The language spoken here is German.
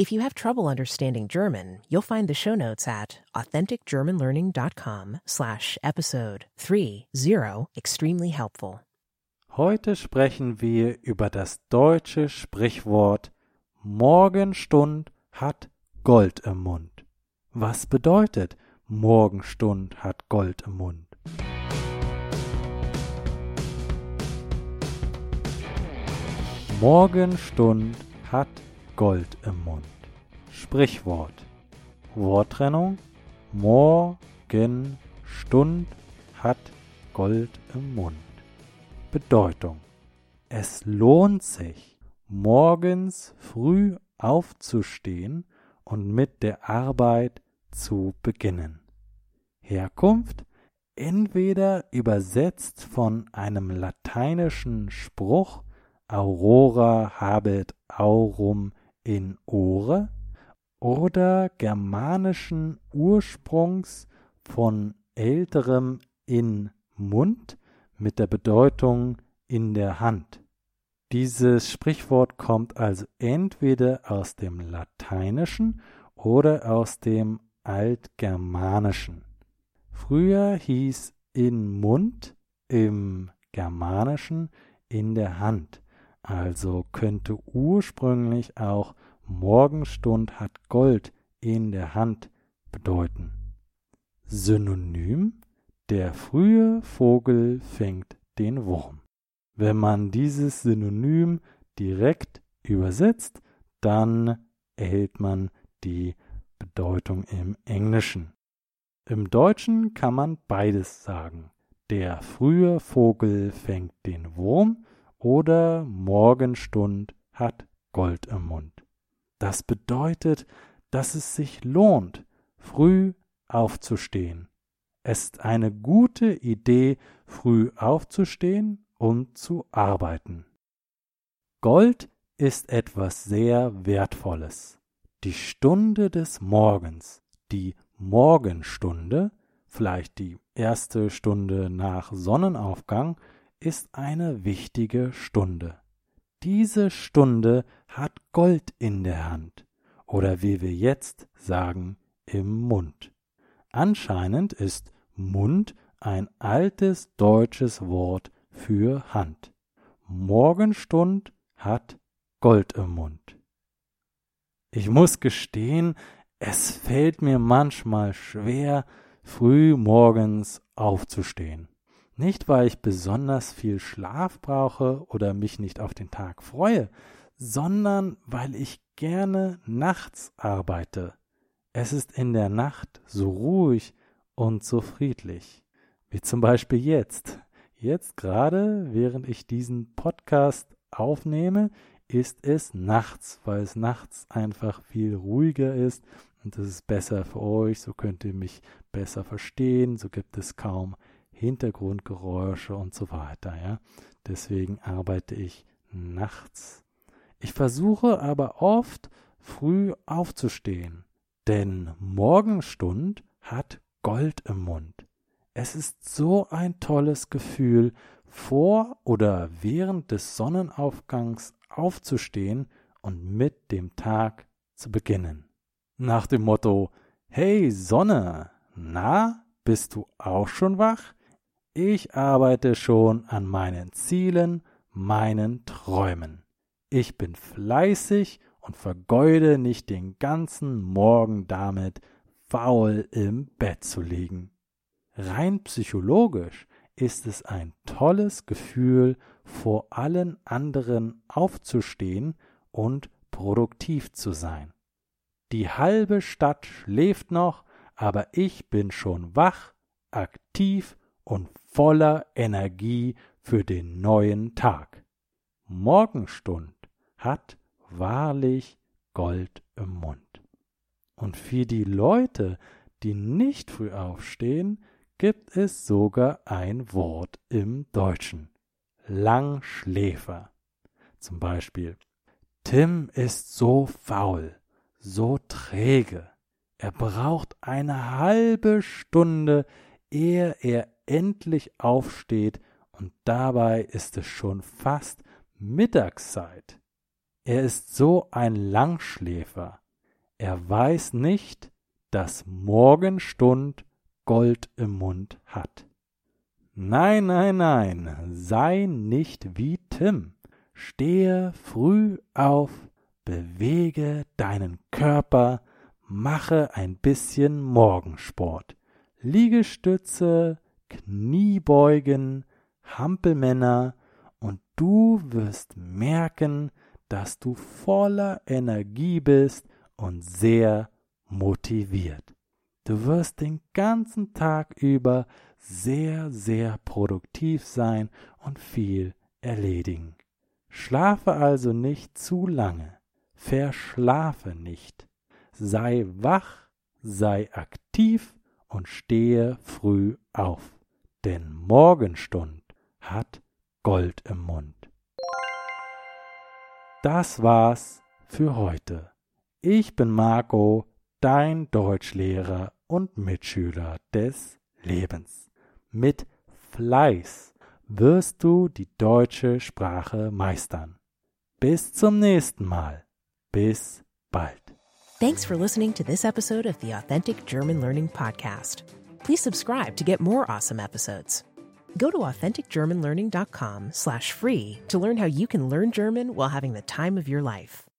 If you have trouble understanding German, you'll find the show notes at authenticgermanlearning.com slash episode 30 extremely helpful. Heute sprechen wir über das deutsche Sprichwort Morgenstund hat Gold im Mund. Was bedeutet Morgenstund hat Gold im Mund? Morgenstund hat Gold im Mund. Sprichwort. Worttrennung. Morgen Stund hat Gold im Mund. Bedeutung. Es lohnt sich, morgens früh aufzustehen und mit der Arbeit zu beginnen. Herkunft entweder übersetzt von einem lateinischen Spruch Aurora habet aurum in Ohre oder germanischen Ursprungs von älterem in Mund mit der Bedeutung in der Hand. Dieses Sprichwort kommt also entweder aus dem Lateinischen oder aus dem Altgermanischen. Früher hieß in Mund im Germanischen in der Hand. Also könnte ursprünglich auch Morgenstund hat Gold in der Hand bedeuten. Synonym der frühe Vogel fängt den Wurm. Wenn man dieses Synonym direkt übersetzt, dann erhält man die Bedeutung im Englischen. Im Deutschen kann man beides sagen. Der frühe Vogel fängt den Wurm oder Morgenstund hat Gold im Mund. Das bedeutet, dass es sich lohnt, früh aufzustehen. Es ist eine gute Idee, früh aufzustehen und zu arbeiten. Gold ist etwas sehr Wertvolles. Die Stunde des Morgens, die Morgenstunde, vielleicht die erste Stunde nach Sonnenaufgang, ist eine wichtige Stunde. Diese Stunde hat Gold in der Hand oder wie wir jetzt sagen, im Mund. Anscheinend ist Mund ein altes deutsches Wort für Hand. Morgenstund hat Gold im Mund. Ich muss gestehen, es fällt mir manchmal schwer, früh morgens aufzustehen. Nicht, weil ich besonders viel Schlaf brauche oder mich nicht auf den Tag freue, sondern weil ich gerne nachts arbeite. Es ist in der Nacht so ruhig und so friedlich. Wie zum Beispiel jetzt. Jetzt gerade, während ich diesen Podcast aufnehme, ist es nachts, weil es nachts einfach viel ruhiger ist und das ist besser für euch, so könnt ihr mich besser verstehen, so gibt es kaum Hintergrundgeräusche und so weiter. Ja? Deswegen arbeite ich nachts. Ich versuche aber oft früh aufzustehen, denn Morgenstund hat Gold im Mund. Es ist so ein tolles Gefühl, vor oder während des Sonnenaufgangs aufzustehen und mit dem Tag zu beginnen. Nach dem Motto Hey Sonne, na, bist du auch schon wach? Ich arbeite schon an meinen Zielen, meinen Träumen. Ich bin fleißig und vergeude nicht den ganzen Morgen damit, faul im Bett zu liegen. Rein psychologisch ist es ein tolles Gefühl, vor allen anderen aufzustehen und produktiv zu sein. Die halbe Stadt schläft noch, aber ich bin schon wach, aktiv und voller Energie für den neuen Tag. Morgenstund hat wahrlich Gold im Mund. Und für die Leute, die nicht früh aufstehen, gibt es sogar ein Wort im Deutschen. Langschläfer. Zum Beispiel, Tim ist so faul, so träge. Er braucht eine halbe Stunde, ehe er endlich aufsteht, und dabei ist es schon fast Mittagszeit. Er ist so ein Langschläfer. er weiß nicht, dass Morgenstund Gold im Mund hat. Nein, nein, nein, sei nicht wie Tim. Stehe früh auf, bewege deinen Körper, mache ein bisschen Morgensport. Liegestütze, Kniebeugen, Hampelmänner und du wirst merken, dass du voller Energie bist und sehr motiviert. Du wirst den ganzen Tag über sehr, sehr produktiv sein und viel erledigen. Schlafe also nicht zu lange, verschlafe nicht, sei wach, sei aktiv und stehe früh auf, denn Morgenstund hat Gold im Mund. Das war's für heute. Ich bin Marco, dein Deutschlehrer und Mitschüler des Lebens. Mit Fleiß wirst du die deutsche Sprache meistern. Bis zum nächsten Mal. Bis bald. Thanks for listening to this episode of the Authentic German Learning Podcast. Please subscribe to get more awesome episodes. Go to authenticgermanlearning.com slash free to learn how you can learn German while having the time of your life.